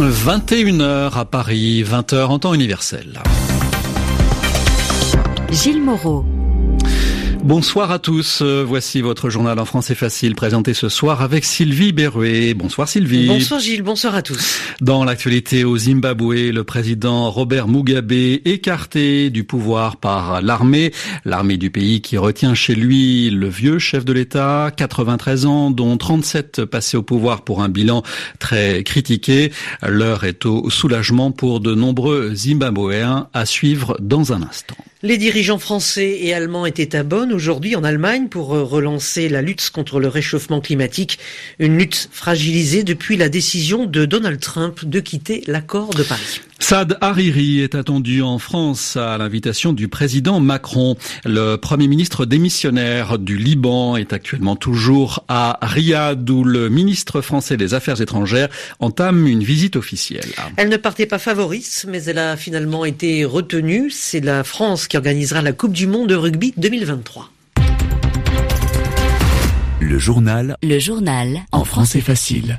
21h à Paris, 20h en temps universel. Gilles Moreau. Bonsoir à tous. Euh, voici votre journal en français facile présenté ce soir avec Sylvie Berruet. Bonsoir Sylvie. Bonsoir Gilles, bonsoir à tous. Dans l'actualité au Zimbabwe, le président Robert Mugabe écarté du pouvoir par l'armée, l'armée du pays qui retient chez lui le vieux chef de l'État, 93 ans dont 37 passés au pouvoir pour un bilan très critiqué. L'heure est au soulagement pour de nombreux Zimbabwéens à suivre dans un instant. Les dirigeants français et allemands étaient à Bonn aujourd'hui en Allemagne pour euh, relancer la lutte contre le réchauffement climatique, une lutte fragilisée depuis la décision de Donald Trump de quitter l'accord de Paris. Saad Hariri est attendu en France à l'invitation du président Macron. Le premier ministre démissionnaire du Liban est actuellement toujours à Riyad où le ministre français des Affaires étrangères entame une visite officielle. Elle ne partait pas favorite, mais elle a finalement été retenue. C'est la France qui organisera la Coupe du Monde de rugby 2023. Le journal. Le journal. En français facile.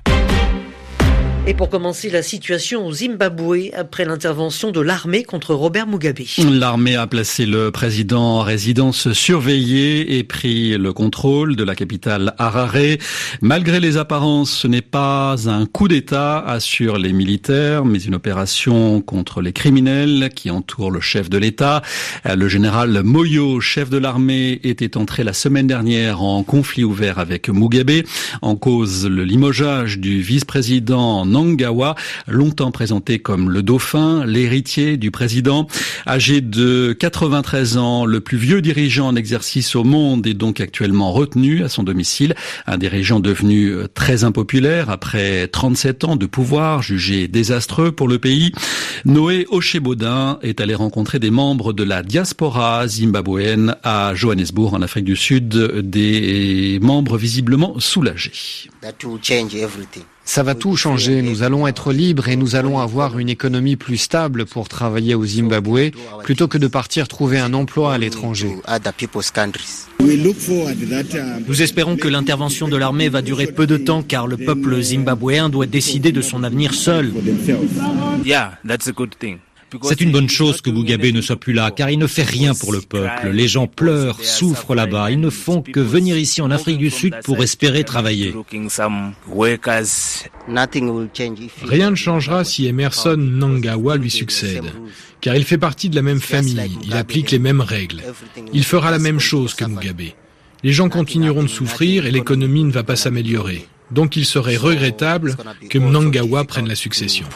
Et pour commencer, la situation au Zimbabwe après l'intervention de l'armée contre Robert Mugabe. L'armée a placé le président en résidence surveillée et pris le contrôle de la capitale Harare. Malgré les apparences, ce n'est pas un coup d'État, assurent les militaires, mais une opération contre les criminels qui entourent le chef de l'État. Le général Moyo, chef de l'armée, était entré la semaine dernière en conflit ouvert avec Mugabe. En cause, le limogeage du vice-président Nangawa, longtemps présenté comme le dauphin, l'héritier du président. Âgé de 93 ans, le plus vieux dirigeant en exercice au monde est donc actuellement retenu à son domicile. Un dirigeant devenu très impopulaire après 37 ans de pouvoir, jugé désastreux pour le pays. Noé Ochebodin est allé rencontrer des membres de la diaspora zimbabwéenne à Johannesburg en Afrique du Sud, des membres visiblement soulagés. Ça va tout changer. Nous allons être libres et nous allons avoir une économie plus stable pour travailler au Zimbabwe plutôt que de partir trouver un emploi à l'étranger. Nous espérons que l'intervention de l'armée va durer peu de temps car le peuple zimbabwéen doit décider de son avenir seul. C'est une bonne chose que Mugabe ne soit plus là, car il ne fait rien pour le peuple. Les gens pleurent, souffrent là-bas. Ils ne font que venir ici en Afrique du Sud pour espérer travailler. Rien ne changera si Emerson Nangawa lui succède, car il fait partie de la même famille, il applique les mêmes règles. Il fera la même chose que Mugabe. Les gens continueront de souffrir et l'économie ne va pas s'améliorer. Donc il serait regrettable que Mnangagwa prenne la succession.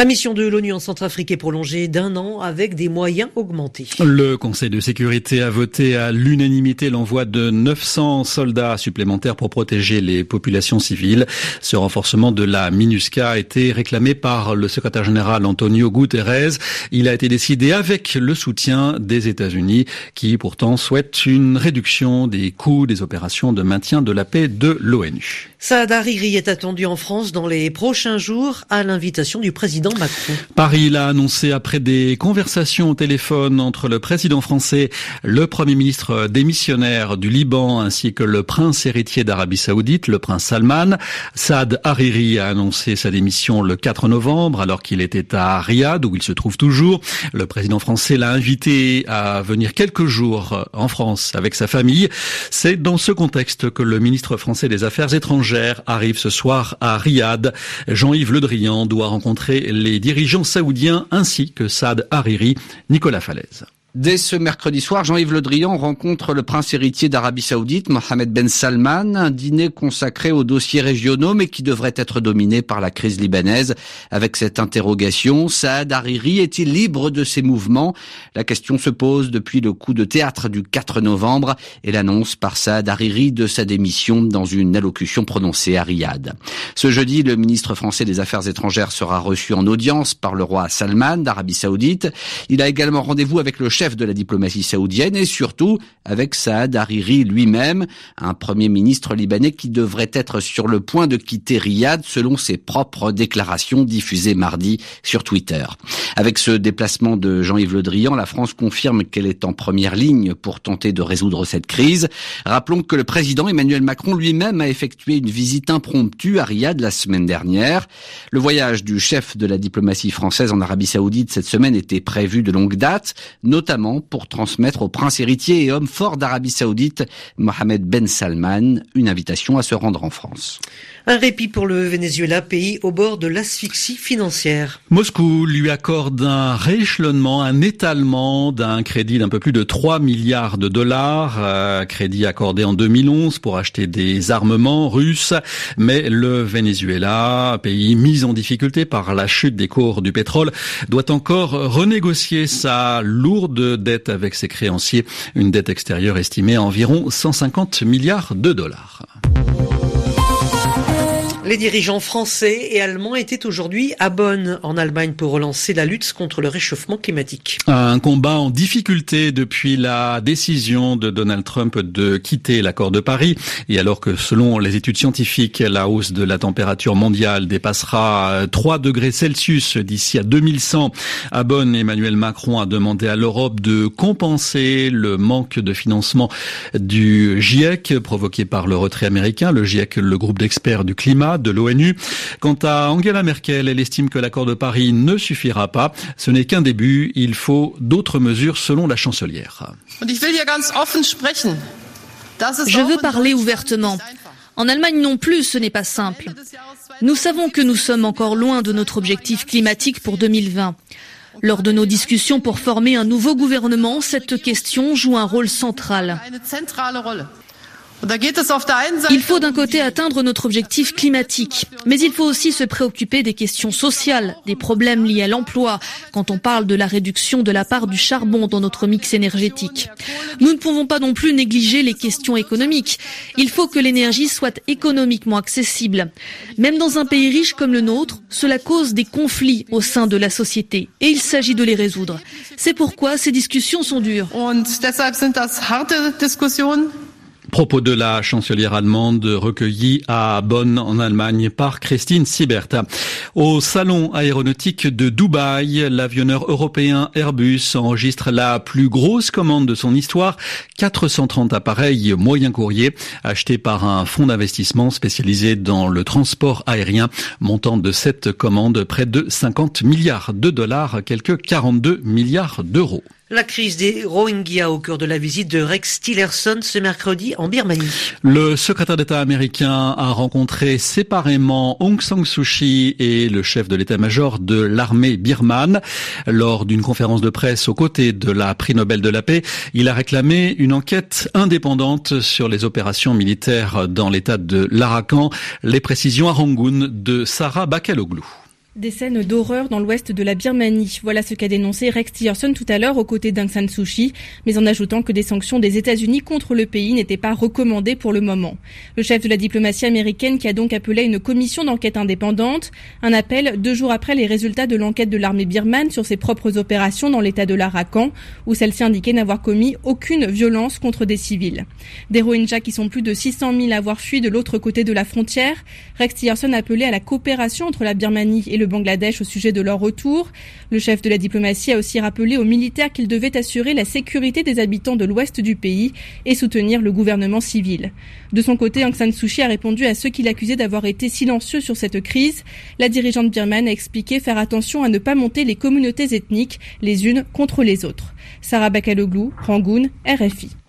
La mission de l'ONU en Centrafrique est prolongée d'un an avec des moyens augmentés. Le Conseil de sécurité a voté à l'unanimité l'envoi de 900 soldats supplémentaires pour protéger les populations civiles. Ce renforcement de la MINUSCA a été réclamé par le secrétaire général Antonio Guterres. Il a été décidé avec le soutien des États-Unis qui pourtant souhaitent une réduction des coûts des opérations de maintien de la paix de l'ONU. Saad Hariri est attendu en France dans les prochains jours à l'invitation du président Paris l'a annoncé après des conversations au téléphone entre le président français, le premier ministre démissionnaire du Liban ainsi que le prince héritier d'Arabie Saoudite, le prince Salman. Saad Hariri a annoncé sa démission le 4 novembre alors qu'il était à Riyad où il se trouve toujours. Le président français l'a invité à venir quelques jours en France avec sa famille. C'est dans ce contexte que le ministre français des Affaires étrangères arrive ce soir à Riyad. Jean-Yves Le Drian doit rencontrer les dirigeants saoudiens ainsi que Saad Hariri, Nicolas Falaise. Dès ce mercredi soir, Jean-Yves Le Drian rencontre le prince héritier d'Arabie Saoudite, Mohamed Ben Salman, un dîner consacré aux dossiers régionaux mais qui devrait être dominé par la crise libanaise. Avec cette interrogation, Saad Hariri est-il libre de ses mouvements? La question se pose depuis le coup de théâtre du 4 novembre et l'annonce par Saad Hariri de sa démission dans une allocution prononcée à Riyad. Ce jeudi, le ministre français des Affaires étrangères sera reçu en audience par le roi Salman d'Arabie Saoudite. Il a également rendez-vous avec le chef de la diplomatie saoudienne et surtout avec Saad Hariri lui-même, un premier ministre libanais qui devrait être sur le point de quitter Riyad selon ses propres déclarations diffusées mardi sur Twitter. Avec ce déplacement de Jean-Yves Le Drian, la France confirme qu'elle est en première ligne pour tenter de résoudre cette crise. Rappelons que le président Emmanuel Macron lui-même a effectué une visite impromptue à Riyad la semaine dernière. Le voyage du chef de la diplomatie française en Arabie Saoudite cette semaine était prévu de longue date, notamment pour transmettre au prince héritier et homme fort d'Arabie Saoudite, Mohamed Ben Salman, une invitation à se rendre en France. Un répit pour le Venezuela, pays au bord de l'asphyxie financière. Moscou lui accorde un rééchelonnement, un étalement d'un crédit d'un peu plus de 3 milliards de dollars, euh, crédit accordé en 2011 pour acheter des armements russes. Mais le Venezuela, pays mis en difficulté par la chute des cours du pétrole, doit encore renégocier sa lourde dette avec ses créanciers, une dette extérieure estimée à environ 150 milliards de dollars. Les dirigeants français et allemands étaient aujourd'hui à Bonn, en Allemagne, pour relancer la lutte contre le réchauffement climatique. Un combat en difficulté depuis la décision de Donald Trump de quitter l'accord de Paris. Et alors que selon les études scientifiques, la hausse de la température mondiale dépassera 3 degrés Celsius d'ici à 2100, à Bonn, Emmanuel Macron a demandé à l'Europe de compenser le manque de financement du GIEC provoqué par le retrait américain. Le GIEC, le groupe d'experts du climat, de l'ONU. Quant à Angela Merkel, elle estime que l'accord de Paris ne suffira pas. Ce n'est qu'un début. Il faut d'autres mesures selon la chancelière. Je veux parler ouvertement. En Allemagne non plus, ce n'est pas simple. Nous savons que nous sommes encore loin de notre objectif climatique pour 2020. Lors de nos discussions pour former un nouveau gouvernement, cette question joue un rôle central. Il faut d'un côté atteindre notre objectif climatique, mais il faut aussi se préoccuper des questions sociales, des problèmes liés à l'emploi, quand on parle de la réduction de la part du charbon dans notre mix énergétique. Nous ne pouvons pas non plus négliger les questions économiques. Il faut que l'énergie soit économiquement accessible. Même dans un pays riche comme le nôtre, cela cause des conflits au sein de la société et il s'agit de les résoudre. C'est pourquoi ces discussions sont dures. Propos de la chancelière allemande recueillis à Bonn en Allemagne par Christine Siebert. Au salon aéronautique de Dubaï, l'avionneur européen Airbus enregistre la plus grosse commande de son histoire, 430 appareils moyen courrier achetés par un fonds d'investissement spécialisé dans le transport aérien, montant de cette commande près de 50 milliards de dollars, quelques 42 milliards d'euros. La crise des Rohingyas au cœur de la visite de Rex Tillerson ce mercredi en Birmanie. Le secrétaire d'État américain a rencontré séparément Aung San Suu Kyi et le chef de l'état-major de l'armée birmane. Lors d'une conférence de presse aux côtés de la prix Nobel de la paix, il a réclamé une enquête indépendante sur les opérations militaires dans l'état de l'Arakan. Les précisions à Rangoon de Sarah Bakaloglou. Des scènes d'horreur dans l'ouest de la Birmanie. Voilà ce qu'a dénoncé Rex Tillerson tout à l'heure aux côtés d'Aung San Suu Kyi, mais en ajoutant que des sanctions des États-Unis contre le pays n'étaient pas recommandées pour le moment. Le chef de la diplomatie américaine qui a donc appelé une commission d'enquête indépendante, un appel deux jours après les résultats de l'enquête de l'armée birmane sur ses propres opérations dans l'état de l'Arakan, où celle-ci indiquait n'avoir commis aucune violence contre des civils. Des Rohingyas qui sont plus de 600 000 à avoir fui de l'autre côté de la frontière, Rex Tillerson a appelé à la coopération entre la Birmanie et le Bangladesh au sujet de leur retour. Le chef de la diplomatie a aussi rappelé aux militaires qu'ils devaient assurer la sécurité des habitants de l'ouest du pays et soutenir le gouvernement civil. De son côté, Aung San Suu Kyi a répondu à ceux qui l'accusaient d'avoir été silencieux sur cette crise. La dirigeante birmane a expliqué faire attention à ne pas monter les communautés ethniques les unes contre les autres. Sarah Bakaloglou, Rangoon, RFI.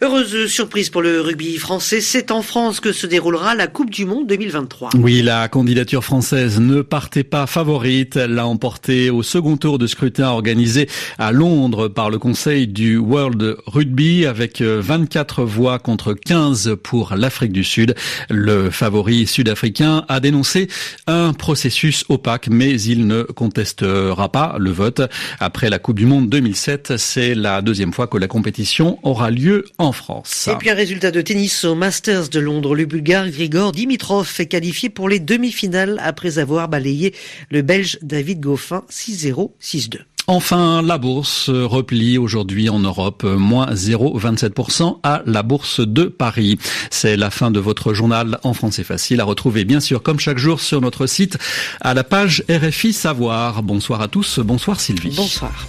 Heureuse surprise pour le rugby français, c'est en France que se déroulera la Coupe du Monde 2023. Oui, la candidature française ne partait pas favorite. Elle l'a emporté au second tour de scrutin organisé à Londres par le Conseil du World Rugby avec 24 voix contre 15 pour l'Afrique du Sud. Le favori sud-africain a dénoncé un processus opaque, mais il ne contestera pas le vote. Après la Coupe du Monde 2007, c'est la deuxième fois que la compétition aura lieu en France. Et puis un résultat de tennis au Masters de Londres. Le Bulgare Grigor Dimitrov est qualifié pour les demi-finales après avoir balayé le Belge David Goffin 6-0, 6-2. Enfin, la bourse replie aujourd'hui en Europe, moins 0,27% à la bourse de Paris. C'est la fin de votre journal en français facile à retrouver bien sûr comme chaque jour sur notre site à la page RFI Savoir. Bonsoir à tous, bonsoir Sylvie. Bonsoir.